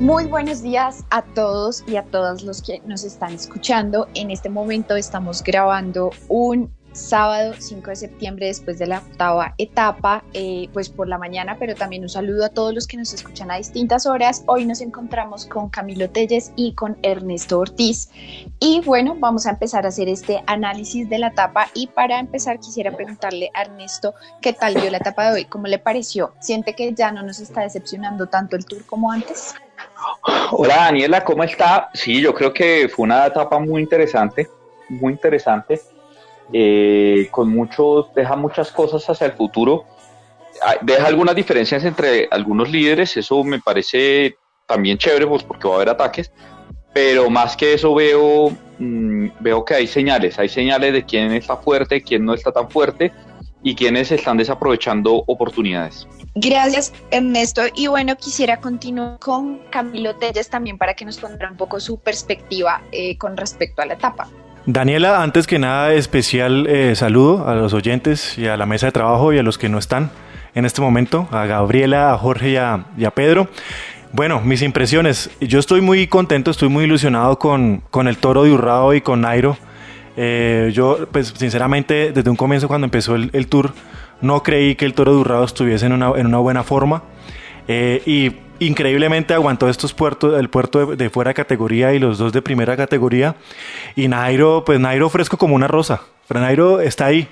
Muy buenos días a todos y a todas los que nos están escuchando. En este momento estamos grabando un sábado 5 de septiembre después de la octava etapa, eh, pues por la mañana, pero también un saludo a todos los que nos escuchan a distintas horas. Hoy nos encontramos con Camilo Telles y con Ernesto Ortiz. Y bueno, vamos a empezar a hacer este análisis de la etapa y para empezar quisiera preguntarle a Ernesto qué tal vio la etapa de hoy, cómo le pareció. ¿Siente que ya no nos está decepcionando tanto el tour como antes? Hola Daniela, ¿cómo está? Sí, yo creo que fue una etapa muy interesante, muy interesante eh, con muchos, deja muchas cosas hacia el futuro, ah, deja algunas diferencias entre algunos líderes, eso me parece también chévere pues, porque va a haber ataques, pero más que eso veo, mm, veo que hay señales, hay señales de quién está fuerte, quién no está tan fuerte y quiénes están desaprovechando oportunidades. Gracias, Ernesto. Y bueno, quisiera continuar con Camilo Telles también para que nos pondrá un poco su perspectiva eh, con respecto a la etapa. Daniela, antes que nada, especial eh, saludo a los oyentes y a la mesa de trabajo y a los que no están en este momento, a Gabriela, a Jorge y a, Pedro. Bueno, mis impresiones. Yo estoy muy contento, estoy muy ilusionado con, el toro de y con Nairo. Eh, yo, pues sinceramente, desde un comienzo cuando empezó el, tour, no creí que el toro de Urrao estuviese en una, en una buena forma. Eh, y increíblemente aguantó estos puertos, el puerto de, fuera categoría y los dos de primera categoría. Y Nairo, pues Nairo fresco como una rosa. Pero Nairo está ahí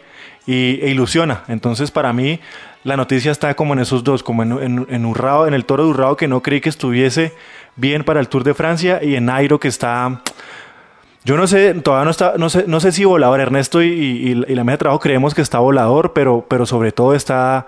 y, e ilusiona. Entonces, para mí, la noticia está como en esos dos, como en, en, Urrao, en el toro de Urrao, que no creí que estuviese bien para el Tour de Francia, y en Nairo, que está. Yo no sé, todavía no está, no sé, no sé si volador, Ernesto y, y, la mesa de trabajo creemos que está volador, pero, pero sobre todo está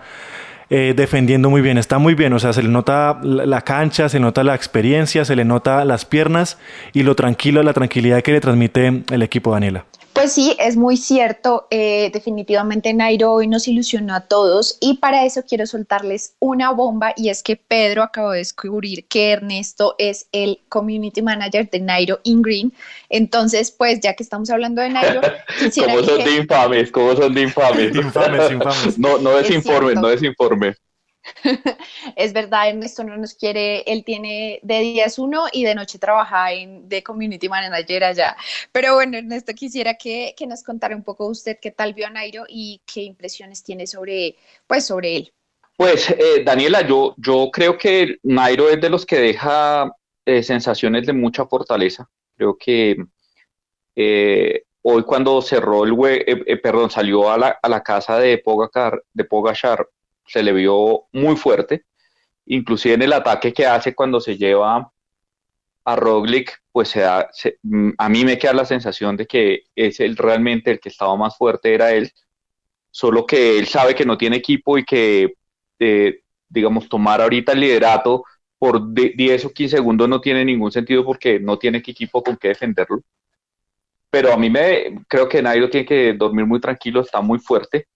eh, defendiendo muy bien, está muy bien, o sea, se le nota la cancha, se le nota la experiencia, se le nota las piernas y lo tranquilo, la tranquilidad que le transmite el equipo Daniela. Pues sí, es muy cierto. Eh, definitivamente Nairo hoy nos ilusionó a todos y para eso quiero soltarles una bomba y es que Pedro acabó de descubrir que Ernesto es el community manager de Nairo in Green. Entonces, pues ya que estamos hablando de Nairo, quisiera ¿Cómo son de infames? ¿Cómo son de infames? infames, infames. No, no desinformes, no desinformes. es verdad, Ernesto no nos quiere, él tiene de día es uno y de noche trabaja en, de community manager allá. Pero bueno, Ernesto, quisiera que, nos contara un poco usted qué tal vio a Nairo y qué impresiones tiene sobre, pues, sobre él. Pues, eh, Daniela, yo, yo creo que Nairo es de los que deja eh, sensaciones de mucha fortaleza. Creo que eh, hoy cuando cerró el, perdón, salió a la, a la casa de Pogacar, de Pogachar, se le vio muy fuerte, inclusive en el ataque que hace cuando se lleva a Roglic, pues se da, mm, a mí me queda la sensación de que es el realmente el que estaba más fuerte era él, solo que él sabe que no tiene equipo y que, eh, digamos, tomar ahorita el liderato por 10 o 15 segundos no tiene ningún sentido porque no tiene equipo con qué defenderlo. Pero a mí me creo que Nairo tiene que dormir muy tranquilo, está muy fuerte.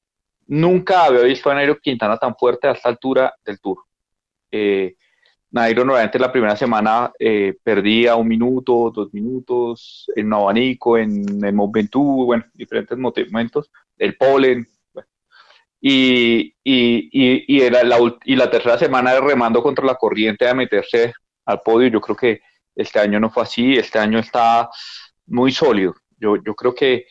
Nunca había visto a Nairo Quintana tan fuerte a esta altura del Tour. Eh, Nairo normalmente la primera semana eh, perdía un minuto, dos minutos, en un abanico, en el Mont bueno, diferentes momentos, el polen. Y, y, era la, y la tercera semana de remando contra la corriente a meterse al podio. Yo creo que este año no fue así, este año está muy sólido. Yo, yo creo que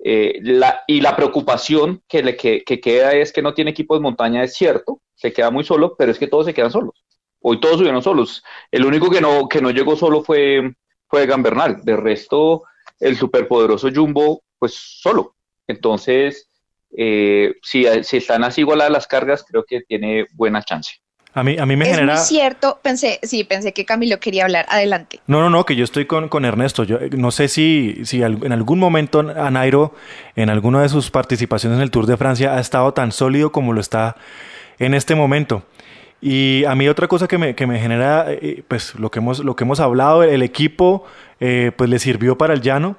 eh, la, y la preocupación que, le, que, queda es que no tiene equipo de montaña, es cierto, se queda muy solo, pero es que todos se quedan solos. Hoy todos subieron solos. El único que no, que no llegó solo fue, fue Gambernal. De resto, el superpoderoso Jumbo, pues solo. Entonces, eh, si, si están así igualadas las cargas, creo que tiene buena chance. A mí, a mí me es genera... Muy cierto, pensé, sí, pensé que Camilo quería hablar. Adelante. No, no, no, que yo estoy con, con Ernesto. Yo eh, no sé si, si en algún momento a Nairo, en alguna de sus participaciones en el Tour de Francia, ha estado tan sólido como lo está en este momento. Y a mí otra cosa que me, que me genera, eh, pues lo que hemos, lo que hemos hablado, el equipo, eh, pues le sirvió para el llano.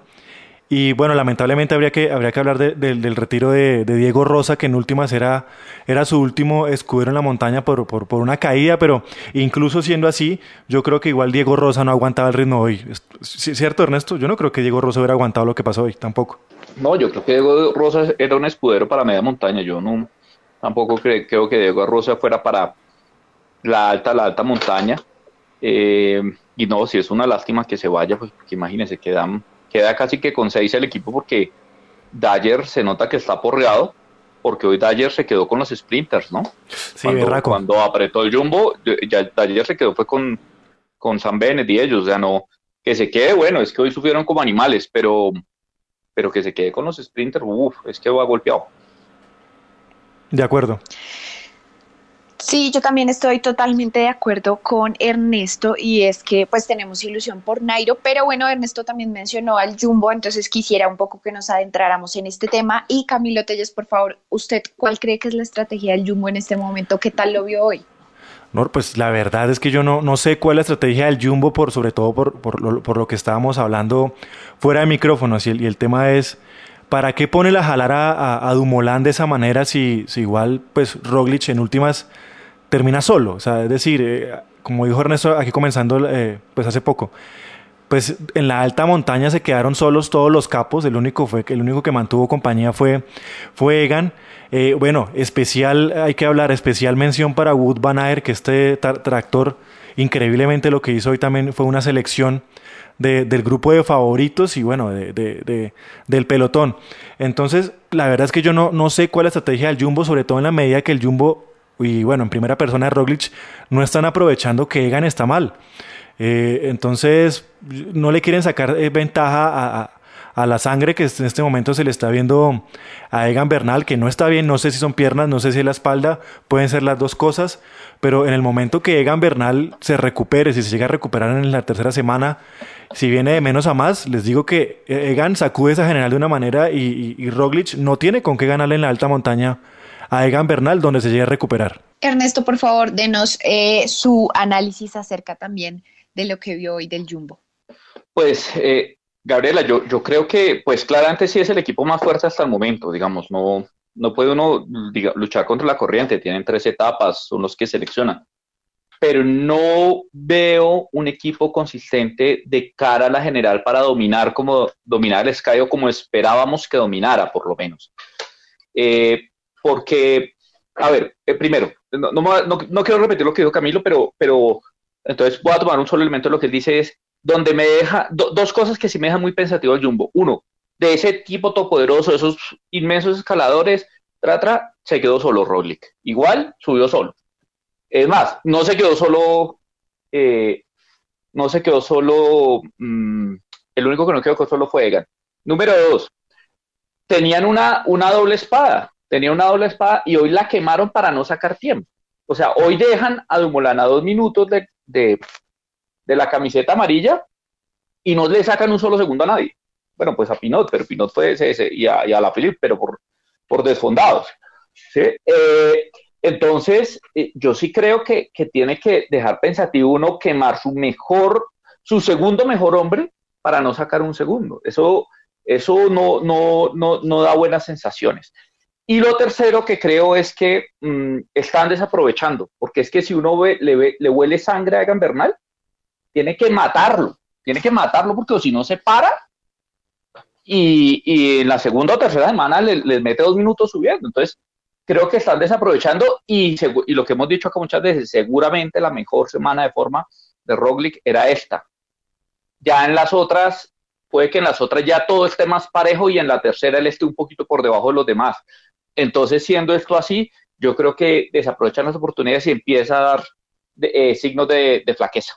Y bueno, lamentablemente habría que, habría que hablar del retiro de, Diego Rosa, que en últimas era, era su último escudero en la montaña por, por, una caída, pero incluso siendo así, yo creo que igual Diego Rosa no aguantaba el ritmo hoy. ¿Cierto, Ernesto? Yo no creo que Diego Rosa hubiera aguantado lo que pasó hoy, tampoco. No, yo creo que Diego Rosa era un escudero para media montaña. Yo no tampoco creo que Diego Rosa fuera para la alta, la alta montaña. Eh, y no, si es una lástima que se vaya, pues porque imagínense, queda, queda casi que con seis el equipo porque Dyer se nota que está porreado, porque hoy Dyer se quedó con los sprinters, ¿no? Sí, cuando, cuando apretó el jumbo, ya Dyer se quedó fue con, con San Bennett y ellos, o sea, no, que se quede, bueno, es que hoy sufrieron como animales, pero, pero que se quede con los sprinters, uff, es que va golpeado. De acuerdo. Sí, yo también estoy totalmente de acuerdo con Ernesto y es que pues tenemos ilusión por Nairo, pero bueno, Ernesto también mencionó al Jumbo, entonces quisiera un poco que nos adentráramos en este tema y Camilo Telles, por favor, ¿usted cuál cree que es la estrategia del Jumbo en este momento? ¿Qué tal lo vio hoy? Pues la verdad es que yo no, no sé cuál es la estrategia del Jumbo, por, sobre todo por, por, lo, por lo que estábamos hablando fuera de micrófonos y el, y el tema es... ¿Para qué pone la jalar a, a, Dumoulin de esa manera si, si igual pues Roglic en últimas termina solo. O sea, es decir, eh, como dijo Ernesto aquí comenzando eh, pues hace poco, pues en la alta montaña se quedaron solos todos los capos, el único, fue, el único que mantuvo compañía fue, fue Egan. Eh, bueno, especial, hay que hablar, especial mención para Wood Van Aert, que este tractor, increíblemente lo que hizo hoy también fue una selección de, del grupo de favoritos y bueno, de, de, del pelotón. Entonces, la verdad es que yo no, no sé cuál es la estrategia del Jumbo, sobre todo en la medida que el Jumbo y bueno, en primera persona Roglic, no están aprovechando que Egan está mal. Eh, entonces, no le quieren sacar eh, ventaja a, la sangre que en este momento se le está viendo a Egan Bernal, que no está bien, no sé si son piernas, no sé si es la espalda, pueden ser las dos cosas, pero en el momento que Egan Bernal se recupere, si se llega a recuperar en la tercera semana, si viene de menos a más, les digo que Egan sacude esa general de una manera y, y, y Roglic no tiene con qué ganarle en la alta montaña a Egan Bernal, donde se llegue a recuperar. Ernesto, por favor, denos eh, su análisis acerca también de lo que vio hoy del Jumbo. Pues, eh, Gabriela, yo, yo creo que, pues claramente sí es el equipo más fuerte hasta el momento, digamos, no, no puede uno diga, luchar contra la corriente, tienen tres etapas, son los que seleccionan, pero no veo un equipo consistente de cara a la general para dominar como dominar el Sky o como esperábamos que dominara, por lo menos. Eh, porque, a ver, eh, primero, no, no, no, quiero repetir lo que dijo Camilo, pero, pero entonces voy a tomar un solo elemento, lo que él dice es, donde me deja, do, dos cosas que sí me dejan muy pensativo el Jumbo. Uno, de ese equipo todopoderoso, esos inmensos escaladores, tra, se quedó solo Roglic. Igual, subió solo. Es más, no se quedó solo, eh, no se quedó solo, mmm, el único que no quedó solo fue Egan. Número dos, tenían una, una doble espada tenía una doble espada y hoy la quemaron para no sacar tiempo. O sea, hoy dejan a Dumoulin dos minutos de, de, la camiseta amarilla y no le sacan un solo segundo a nadie. Bueno, pues a Pinot, pero Pinot fue ese, ese y, a, la Philippe, pero por, por desfondados. Eh, entonces, eh, yo sí creo que, que, tiene que dejar pensativo uno quemar su mejor, su segundo mejor hombre para no sacar un segundo. Eso, eso no, no, no, no da buenas sensaciones. Y lo tercero que creo es que mmm, están desaprovechando, porque es que si uno ve, le, ve, le huele sangre a Egan Bernal, tiene que matarlo, tiene que matarlo porque si no se para y, en la segunda o tercera semana le mete dos minutos subiendo. Entonces, creo que están desaprovechando y, y, lo que hemos dicho acá muchas veces, seguramente la mejor semana de forma de Roglic era esta. Ya en las otras, puede que en las otras ya todo esté más parejo y en la tercera él esté un poquito por debajo de los demás. Entonces, siendo esto así, yo creo que desaprovechan las oportunidades y empieza a dar eh, signos de, flaqueza.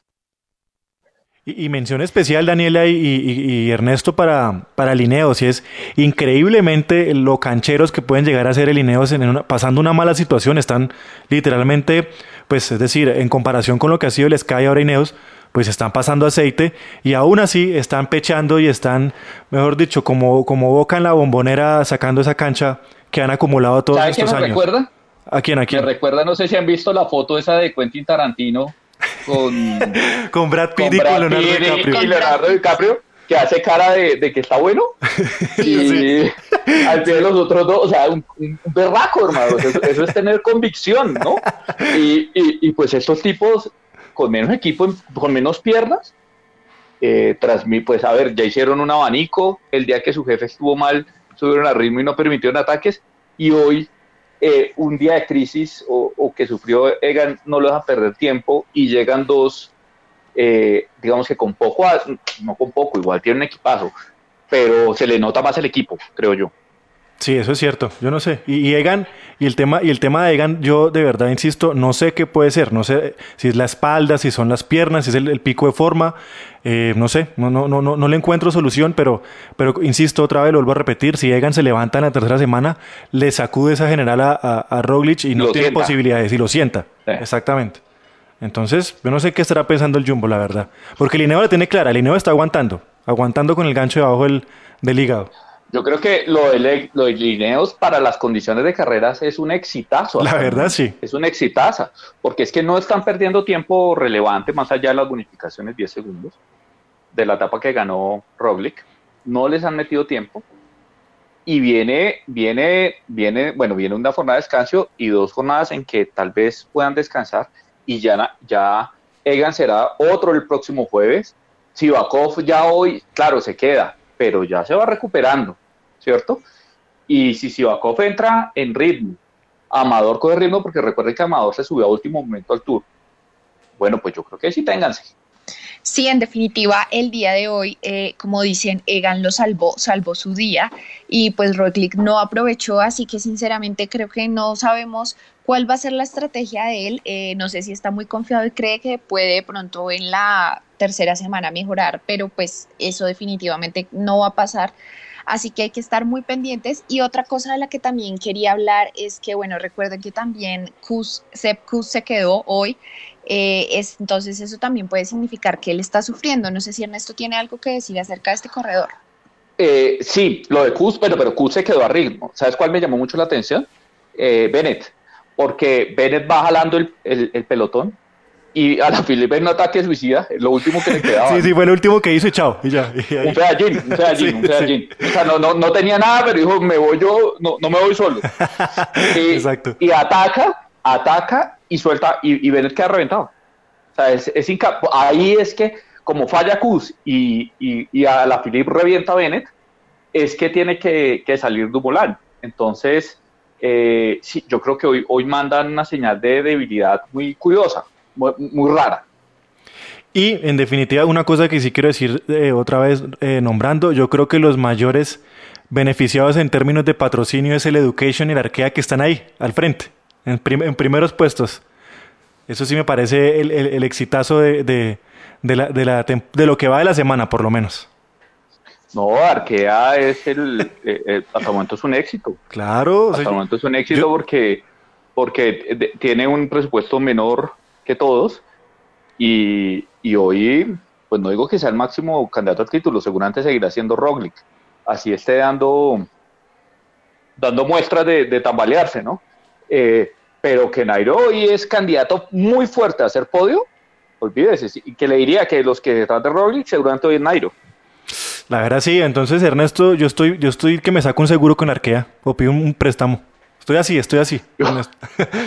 Y, mención especial, Daniela y, Ernesto, para, para Lineos, y es increíblemente lo cancheros que pueden llegar a ser el Lineos en pasando una mala situación. Están literalmente, pues es decir, en comparación con lo que ha sido el Sky ahora Ineos, pues están pasando aceite y aún así están pechando y están, mejor dicho, como, como boca en la bombonera sacando esa cancha que han acumulado todos estos quién años. recuerda? ¿A quién? ¿A quién? Me recuerda, no sé si han visto la foto esa de Quentin Tarantino con, con Brad Pitt con y con Leonardo DiCaprio. Y Leonardo DiCaprio, que hace cara de, de que está bueno. y sí. al pie de los otros dos, o sea, un, un berraco, hermano. Eso, eso, es tener convicción, ¿no? Y, y, y, pues estos tipos, con menos equipo, con menos piernas, eh, tras mí, pues a ver, ya hicieron un abanico. El día que su jefe estuvo mal, subieron al ritmo y no permitieron ataques, y hoy eh, un día de crisis o, que sufrió Egan no lo deja perder tiempo y llegan dos eh, digamos que con poco, no con poco, igual tiene un equipazo, pero se le nota más el equipo, creo yo. Sí, eso es cierto. Yo no sé. Y, Egan, y el tema, y el tema de Egan, yo de verdad insisto, no sé qué puede ser. No sé si es la espalda, si son las piernas, si es el, pico de forma. Eh, no sé, no, no, no, no, le encuentro solución, pero, pero insisto otra vez, lo vuelvo a repetir, si Egan se levanta en la tercera semana, le sacude esa general a, a, Roglic y no tiene posibilidades y lo sienta. Exactamente. Entonces, yo no sé qué estará pensando el Jumbo, la verdad. Porque Lineo la tiene clara, Lineo está aguantando, aguantando con el gancho debajo del, del hígado. Yo creo que lo de, lo de Lineos para las condiciones de carreras es un exitazo. La verdad, sí. Es un exitazo, porque es que no están perdiendo tiempo relevante, más allá de las bonificaciones 10 segundos, de la etapa que ganó Roglic. No les han metido tiempo. Y viene, viene, viene, bueno, viene una jornada de descanso y dos jornadas en que tal vez puedan descansar. Y ya, ya Egan será otro el próximo jueves. Sivakov ya hoy, claro, se queda, pero ya se va recuperando ¿cierto? Y si Sivakov entra en ritmo, Amador coge ritmo, porque recuerden que Amador se subió a último momento al tour. Bueno, pues yo creo que sí, ténganse. Sí, en definitiva, el día de hoy, eh, como dicen, Egan lo salvó, salvó su día y pues Roglic no aprovechó, así que sinceramente creo que no sabemos cuál va a ser la estrategia de él. Eh, no sé si está muy confiado y cree que puede pronto en la tercera semana mejorar, pero pues eso definitivamente no va a pasar. Así que hay que estar muy pendientes. Y otra cosa de la que también quería hablar es que, bueno, recuerden que también Kuz se quedó hoy. Eh, es, entonces eso también puede significar que él está sufriendo. No sé si Ernesto tiene algo que decir acerca de este corredor. Eh, sí, lo de Kuz, pero, pero Kuz se quedó a ritmo. ¿Sabes cuál me llamó mucho la atención? Eh, Bennett, porque Bennett va jalando el pelotón y a la Filipe en un ataque suicida, lo último que le quedaba. Sí, sí, fue lo último que hizo y chao. Y ya, Un pedallín, un pedallín, un pedallín. O sea, no, no, no, tenía nada, pero dijo, me voy yo, no, no me voy solo. Exacto. Y ataca, ataca y suelta, y, y Bennett queda reventado. O sea, es, es ahí es que, como falla Kuz y, y, y a la Filipe revienta a Bennett, es que tiene que, que salir Dumoulin. Entonces, eh, sí, yo creo que hoy, hoy mandan una señal de debilidad muy curiosa muy, rara. Y en definitiva, una cosa que sí quiero decir eh, otra vez eh, nombrando, yo creo que los mayores beneficiados en términos de patrocinio es el Education y la Arkea que están ahí, al frente, en, primeros puestos. Eso sí me parece el, el, exitazo de, de, la, de, la, de, lo que va de la semana, por lo menos. No, Arkea es el, eh, hasta el momento es un éxito. Claro. Hasta el momento es un éxito porque, porque tiene un presupuesto menor que todos. Y, hoy, pues no digo que sea el máximo candidato al título, seguramente seguirá siendo Roglic. Así esté dando, dando muestras de, tambalearse, ¿no? Eh, pero que Nairo hoy es candidato muy fuerte a hacer podio, olvídese, y que le diría que los que detrás de Roglic seguramente hoy es Nairo. La verdad sí, entonces Ernesto, yo estoy, yo estoy que me saco un seguro con Arkea o pido un préstamo. Estoy así, estoy así. Yo,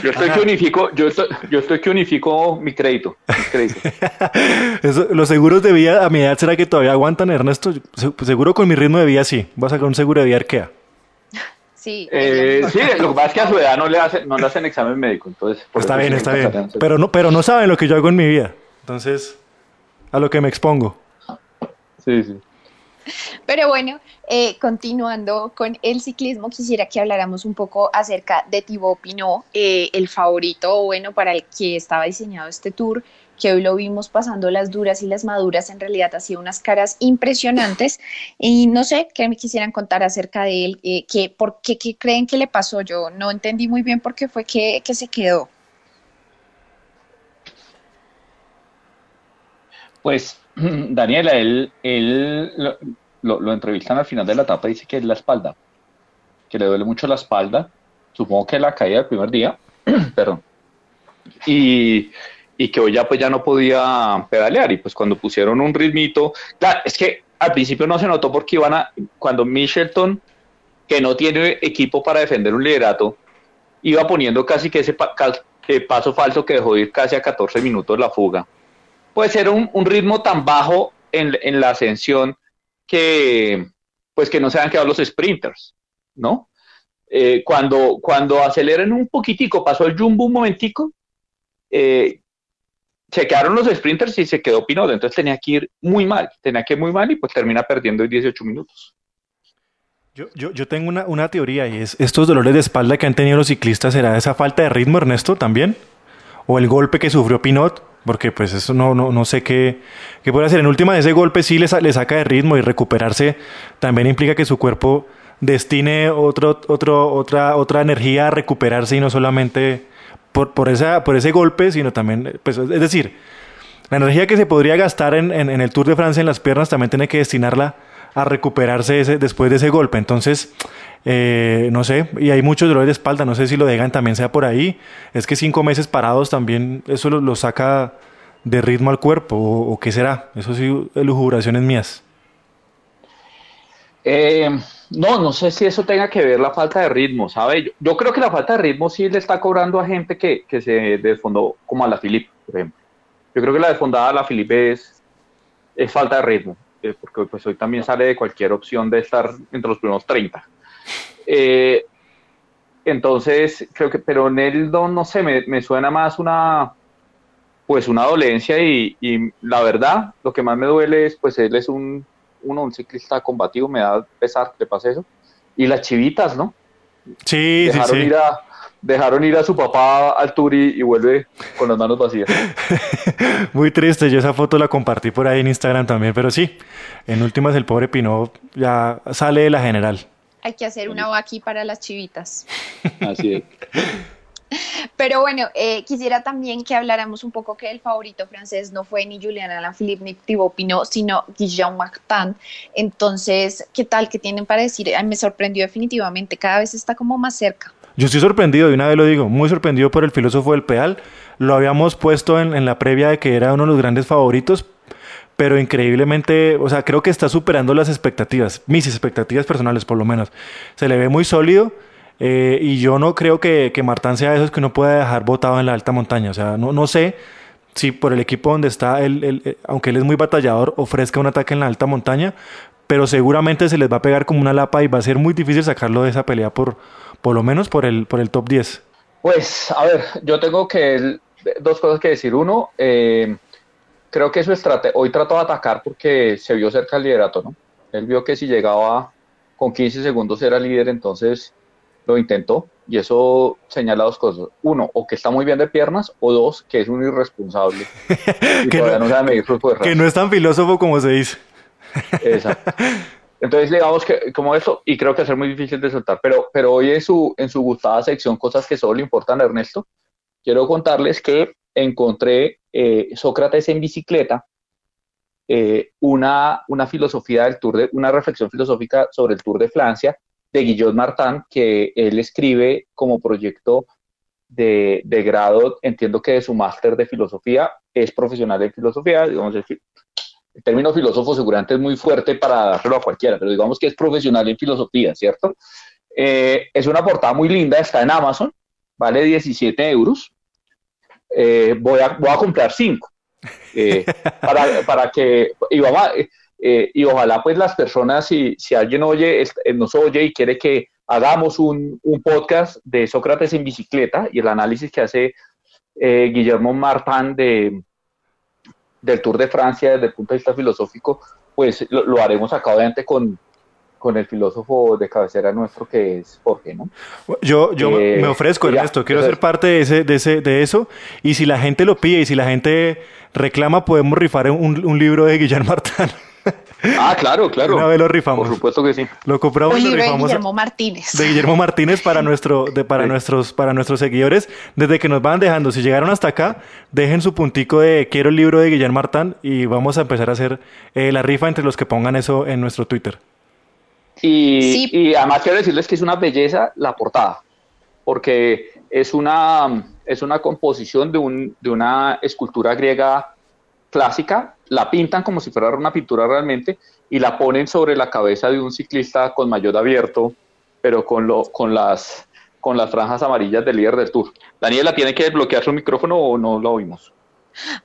estoy que unifico, yo estoy, que unifico mi crédito. los seguros de vida a mi edad, ¿será que todavía aguantan, Ernesto? Seguro con mi ritmo de vida sí. Voy a sacar un seguro de vida Arkea. Sí, eh, sí, lo que pasa es que a su edad no le hacen, no le hacen examen médico, entonces. está bien, está bien. Pero no, pero no saben lo que yo hago en mi vida. Entonces, a lo que me expongo. Sí, sí. Pero bueno, eh, continuando con el ciclismo, quisiera que habláramos un poco acerca de Thibaut Pinot, eh, el favorito, bueno, para el que estaba diseñado este tour, que hoy lo vimos pasando las duras y las maduras, en realidad hacía unas caras impresionantes. Y no sé qué me quisieran contar acerca de él, eh, que, ¿por qué, creen que le pasó? Yo no entendí muy bien por qué fue que, que se quedó. Pues Daniela, él, él lo, entrevistan al final de la etapa y dice que es la espalda, que le duele mucho la espalda, supongo que la caída del primer día, perdón, y, que hoy ya pues ya no podía pedalear y pues cuando pusieron un ritmito, claro, es que al principio no se notó porque iban a, cuando Michelton, que no tiene equipo para defender un liderato, iba poniendo casi que ese paso falso que dejó ir casi a 14 minutos la fuga puede ser un, ritmo tan bajo en, la ascensión que pues que no se han quedado los sprinters, ¿no? Eh, cuando, cuando aceleren un poquitico, pasó el jumbo un momentico, eh, se quedaron los sprinters y se quedó Pinot, entonces tenía que ir muy mal, tenía que ir muy mal y pues termina perdiendo en 18 minutos. Yo, yo, yo tengo una, una, teoría y es, estos dolores de espalda que han tenido los ciclistas, ¿será esa falta de ritmo, Ernesto, también? ¿O el golpe que sufrió Pinot? Porque pues eso no, no, no sé qué, qué puede hacer. En última, ese golpe sí le, le saca de ritmo y recuperarse también implica que su cuerpo destine otro, otro, otra, otra energía a recuperarse y no solamente por, por, esa, por ese golpe, sino también, pues, es decir, la energía que se podría gastar en, en, en el Tour de Francia en las piernas también tiene que destinarla a recuperarse ese, después de ese golpe. Entonces, eh, no sé, y hay muchos dolores de espalda, no sé si lo dejan también sea por ahí. Es que cinco meses parados también, eso lo, saca de ritmo al cuerpo, o, qué será. Eso sí, lujubraciones mías. Eh, no, no sé si eso tenga que ver la falta de ritmo, ¿sabe? Yo, creo que la falta de ritmo sí le está cobrando a gente que, que se desfondó, como a la Philippe, por ejemplo. Yo creo que la desfondada a la Philippe es, es falta de ritmo eh, porque pues hoy también sale de cualquier opción de estar entre los primeros 30. Eh, entonces, creo que, pero en él no, no sé, me, me, suena más una, pues una dolencia y, y, la verdad, lo que más me duele es, pues él es un, uno, un ciclista combativo, me da pesar que le pase eso. Y las chivitas, ¿no? Sí, dejaron sí, sí. Ir a, dejaron ir a su papá al tour y, y, vuelve con las manos vacías. Muy triste, yo esa foto la compartí por ahí en Instagram también, pero sí, en últimas el pobre Pinot ya sale de la general. Hay que hacer una vaqui para las chivitas. Así es. Pero bueno, eh, quisiera también que habláramos un poco que el favorito francés no fue ni Julian Alaphilippe ni Thibaut Pinot, sino Guillaume Martin. Entonces, ¿qué tal? ¿Qué tienen para decir? Ay, me sorprendió definitivamente, cada vez está como más cerca. Yo estoy sorprendido, de una vez lo digo, muy sorprendido por el filósofo del pedal. Lo habíamos puesto en, en la previa de que era uno de los grandes favoritos, pero increíblemente, o sea, creo que está superando las expectativas, mis expectativas personales por lo menos. Se le ve muy sólido eh, y yo no creo que, que Martán sea de esos que uno pueda dejar botado en la alta montaña. O sea, no, no sé si por el equipo donde está, él, él, él, aunque él es muy batallador, ofrezca un ataque en la alta montaña, pero seguramente se les va a pegar como una lapa y va a ser muy difícil sacarlo de esa pelea por, por lo menos por el, por el top 10. Pues, a ver, yo tengo que dos cosas que decir. Uno, eh, creo que su estrategia, hoy trató de atacar porque se vio cerca del liderato, ¿no? Él vio que si llegaba con 15 segundos era líder, entonces lo intentó y eso señala dos cosas. Uno, o que está muy bien de piernas, o dos, que es un irresponsable y que, todavía no, no sabe medir sus fuerzas. que no es tan filósofo como se dice. Exacto. Entonces, digamos que como eso, y creo que va a ser muy difícil de soltar, pero, pero hoy en su, en su gustada sección, cosas que solo le importan a Ernesto, quiero contarles que encontré eh, Sócrates en bicicleta, eh, una, una filosofía del Tour una reflexión filosófica sobre el Tour de Francia de Guillaume Martin, que él escribe como proyecto de, de grado, entiendo que de su máster de filosofía, es profesional en filosofía, digamos, el, el término filósofo seguramente es muy fuerte para dárselo a cualquiera, pero digamos que es profesional en filosofía, ¿cierto? Eh, es una portada muy linda, está en Amazon, vale 17 euros. Eh, voy, a, voy a comprar 5 eh, para, para, que, y, vamos a, y, ojalá pues las personas, si, si alguien oye, nos oye y quiere que hagamos un, un, podcast de Sócrates en bicicleta y el análisis que hace Guillermo Martin de, del Tour de Francia desde el punto de vista filosófico, pues lo, lo haremos acá obviamente con, con el filósofo de cabecera nuestro que es Jorge, ¿no? Yo, yo eh, me ofrezco, Ernesto, ya, quiero ser parte de, ese, de, ese, de eso, y si la gente lo pide y si la gente reclama, podemos rifar un, un libro de Guillermo Martán. Ah, claro, claro. Una vez lo rifamos. Por supuesto que sí. Lo compramos y lo rifamos. De Guillermo Martínez. De Guillermo Martínez para nuestro, de, para sí. nuestros, para nuestros seguidores. Desde que nos van dejando, si llegaron hasta acá, dejen su puntico de quiero el libro de Guillermo Martán y vamos a empezar a hacer eh, la rifa entre los que pongan eso en nuestro Twitter. Y, sí. y además quiero decirles que es una belleza la portada, porque es una, es una composición de, un, de una escultura griega clásica, la pintan como si fuera una pintura realmente y la ponen sobre la cabeza de un ciclista con maillot abierto, pero con, lo, con, las, con las franjas amarillas del líder del Tour. Daniela, ¿tiene que desbloquear su micrófono o no lo oímos?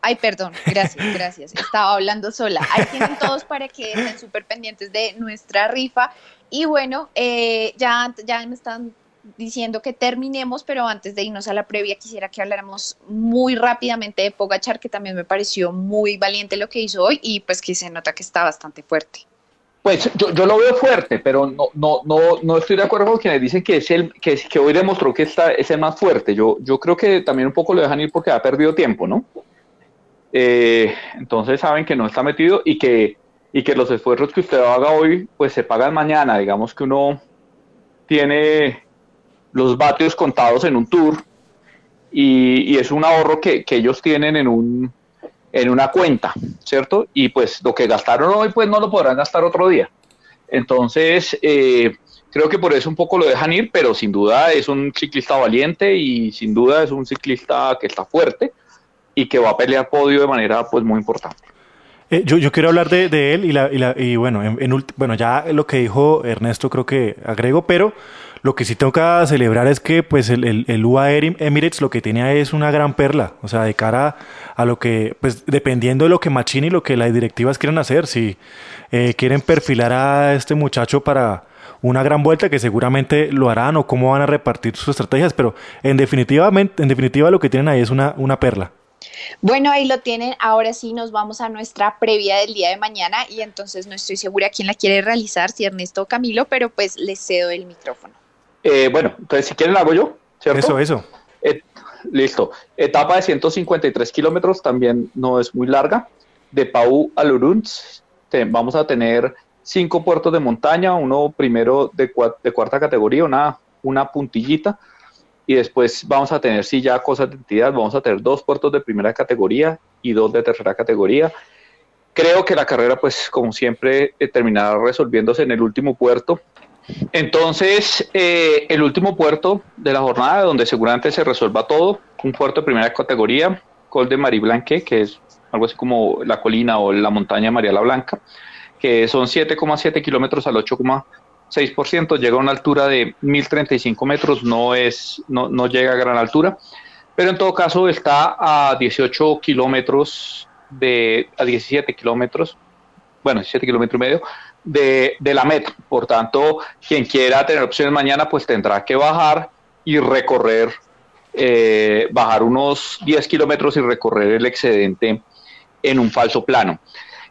Ay, perdón, gracias, gracias. Estaba hablando sola. Ahí tienen todos para que estén súper pendientes de nuestra rifa. Y bueno, eh, ya, ya me están diciendo que terminemos, pero antes de irnos a la previa quisiera que habláramos muy rápidamente de Pogachar, que también me pareció muy valiente lo que hizo hoy y pues que se nota que está bastante fuerte. Pues yo, yo lo veo fuerte, pero no, no, no, no estoy de acuerdo con quienes dicen que es el que, que hoy demostró que está, es el más fuerte. Yo, yo creo que también un poco lo dejan ir porque ha perdido tiempo, ¿no? Eh, entonces saben que no está metido y que, y que los esfuerzos que usted haga hoy, pues se pagan mañana. Digamos que uno tiene los vatios contados en un tour y, es un ahorro que, ellos tienen en, un, en una cuenta, ¿cierto? Y pues lo que gastaron hoy, pues no lo podrán gastar otro día. Entonces, eh, creo que por eso un poco lo dejan ir, pero sin duda es un ciclista valiente y sin duda es un ciclista que está fuerte y que va a pelear podio de manera pues muy importante. Eh, yo, yo, quiero hablar de, de él y, la, y, la, y bueno, en, bueno, ya lo que dijo Ernesto creo que agrego, pero lo que sí tengo que celebrar es que pues el, el, el UAE Emirates lo que tiene es una gran perla, o sea, de cara a lo que, pues dependiendo de lo que Machini y lo que las directivas quieran hacer, si eh, quieren perfilar a este muchacho para una gran vuelta, que seguramente lo harán o cómo van a repartir sus estrategias, pero en definitiva, en definitiva lo que tienen ahí es una, una perla. Bueno, ahí lo tienen. Ahora sí nos vamos a nuestra previa del día de mañana y entonces no estoy segura quién la quiere realizar, si Ernesto o Camilo, pero pues les cedo el micrófono. Eh, bueno, entonces si quieren la hago yo, ¿cierto? Eso, eso. listo. Etapa de 153 kilómetros, también no es muy larga. De Pau a Lurunz vamos a tener cinco puertos de montaña, uno primero de, cuarta categoría, una, una puntillita, y después vamos a tener, si ya cosas de entidad, vamos a tener dos puertos de primera categoría y dos de tercera categoría. Creo que la carrera, pues como siempre, eh, terminará resolviéndose en el último puerto, entonces, eh, el último puerto de la jornada, donde seguramente se resuelva todo, un puerto de primera categoría, Col de Mariblanque, que es algo así como la colina o la montaña María la Blanca, que son 7,7 kilómetros al 8,6%, llega a una altura de 1035 metros, no, es, no, no llega a gran altura, pero en todo caso está a 18 kilómetros de, a 17 kilómetros, bueno, 17 kilómetros y medio de, la meta. Por tanto, quien quiera tener opciones mañana, pues tendrá que bajar y recorrer, eh, bajar unos 10 kilómetros y recorrer el excedente en un falso plano.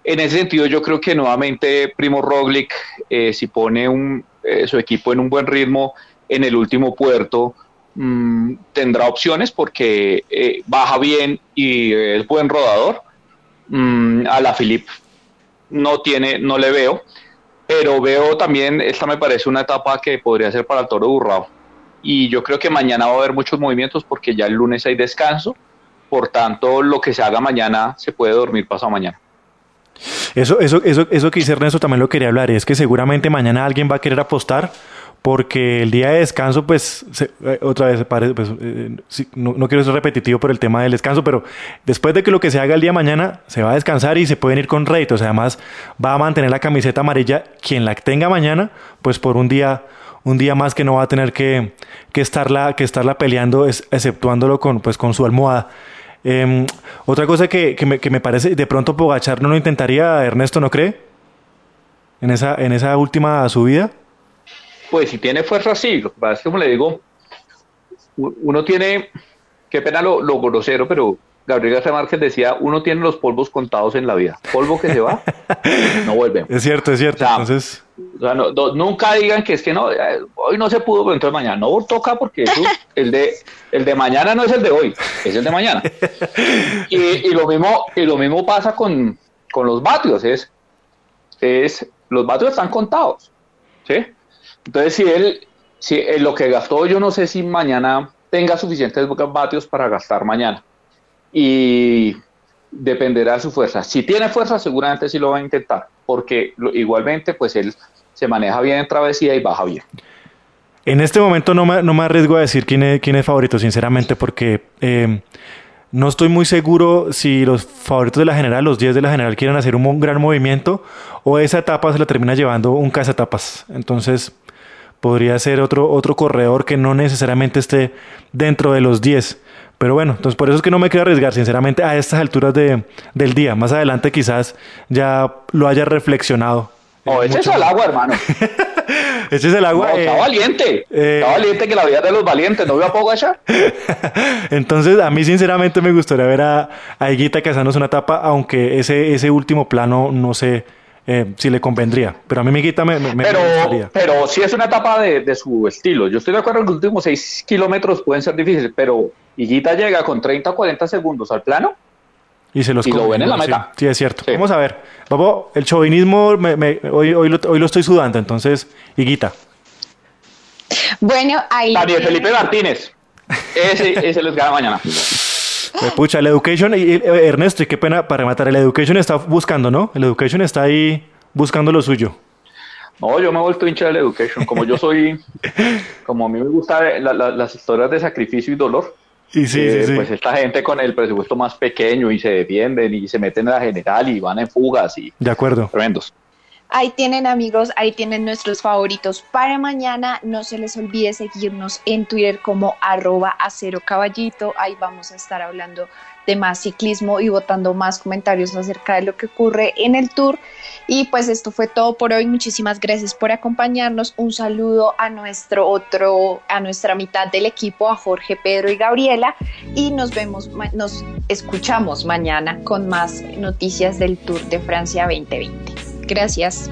En ese sentido, yo creo que nuevamente Primo Roglic, eh, si pone un, eh, su equipo en un buen ritmo en el último puerto, mm, tendrá opciones porque baja bien y es buen rodador. Mm, a la Philip no tiene, no le veo, pero veo también, esta me parece una etapa que podría ser para el toro burrado. Y yo creo que mañana va a haber muchos movimientos porque ya el lunes hay descanso, por tanto lo que se haga mañana se puede dormir pasado mañana. Eso, eso, eso, eso que dice Ernesto también lo quería hablar, es que seguramente mañana alguien va a querer apostar porque el día de descanso, pues, eh, otra vez, pues, eh, no, quiero ser repetitivo por el tema del descanso, pero después de que lo que se haga el día de mañana, se va a descansar y se pueden ir con réditos. Además, va a mantener la camiseta amarilla quien la tenga mañana, pues por un día, un día más que no va a tener que, que, estarla, que estarla peleando, exceptuándolo con, pues, con su almohada. Em, otra cosa que, que, me, que me parece, de pronto Pogachar no lo intentaría, Ernesto, ¿no cree? En esa, en esa última subida. Pues si tiene fuerza, sí. Lo que pasa es que, como le digo, uno tiene, qué pena lo, grosero, pero Gabriel García Márquez decía, uno tiene los polvos contados en la vida. Polvo que se va, no vuelve. Es cierto, es cierto. entonces... nunca digan que es que no, eh, hoy no se pudo, pero entonces mañana no toca porque el, de, el de mañana no es el de hoy, es el de mañana. Y, lo, mismo, y lo mismo pasa con, con los vatios, es, es, los vatios están contados. ¿sí? Entonces, si él, si lo que gastó, yo no sé si mañana tenga suficientes vatios para gastar mañana. Y dependerá de su fuerza. Si tiene fuerza, seguramente sí lo va a intentar, porque igualmente, pues él se maneja bien en travesía y baja bien. En este momento no me, no me arriesgo a decir quién es, quién es favorito, sinceramente, porque eh, no estoy muy seguro si los favoritos de la general, los 10 de la general, quieren hacer un gran movimiento o esa etapa se la termina llevando un etapas. Entonces, podría ser otro, otro corredor que no necesariamente esté dentro de los 10. Pero bueno, entonces por eso es que no me quiero arriesgar, sinceramente, a estas alturas de, del día. Más adelante quizás ya lo haya reflexionado. Oh, ese es al agua, hermano. Ese es el agua. No, está eh, valiente. eh, Está valiente que la vida de los valientes. ¿No veo a poco allá? Entonces, a mí sinceramente me gustaría ver a, a Higuita cazándose una etapa, aunque ese, ese último plano no sé eh, si le convendría. Pero a mí Higuita me, me, me Pero, gustaría. pero sí es una etapa de, de su estilo. Yo estoy de acuerdo que los últimos 6 kilómetros pueden ser difíciles, pero Higuita llega con 30 o 40 segundos al plano. Y se los y lo ven en la meta. Sí, es cierto. Sí. Vamos a ver. Vamos, el chauvinismo me- me- hoy, hoy, lo, hoy lo estoy sudando, entonces, Higuita. Bueno, ahí. Daniel Felipe Martínez. Ese, ese les gana mañana. Eh, Pucha, el Education, y, y, eh, Ernesto, y qué pena para matar. El Education está buscando, ¿no? El Education está ahí buscando lo suyo. No, yo me he vuelto hincha del Education. Como yo soy, como a mí me gustan las historias de sacrificio y dolor, Y sí, eh, sí, sí. pues esta gente con el presupuesto más pequeño y se defienden y se meten en la general y van en fugas y De acuerdo. tremendos. Ahí tienen amigos, ahí tienen nuestros favoritos para mañana. No se les olvide seguirnos en Twitter como arroba acero caballito. Ahí vamos a estar hablando de más ciclismo y votando más comentarios acerca de lo que ocurre en el tour. Y pues esto fue todo por hoy. Muchísimas gracias por acompañarnos. Un saludo a nuestro otro, a nuestra mitad del equipo, a Jorge, Pedro y Gabriela. Y nos vemos, nos escuchamos mañana con más noticias del Tour de Francia 2020. Gracias.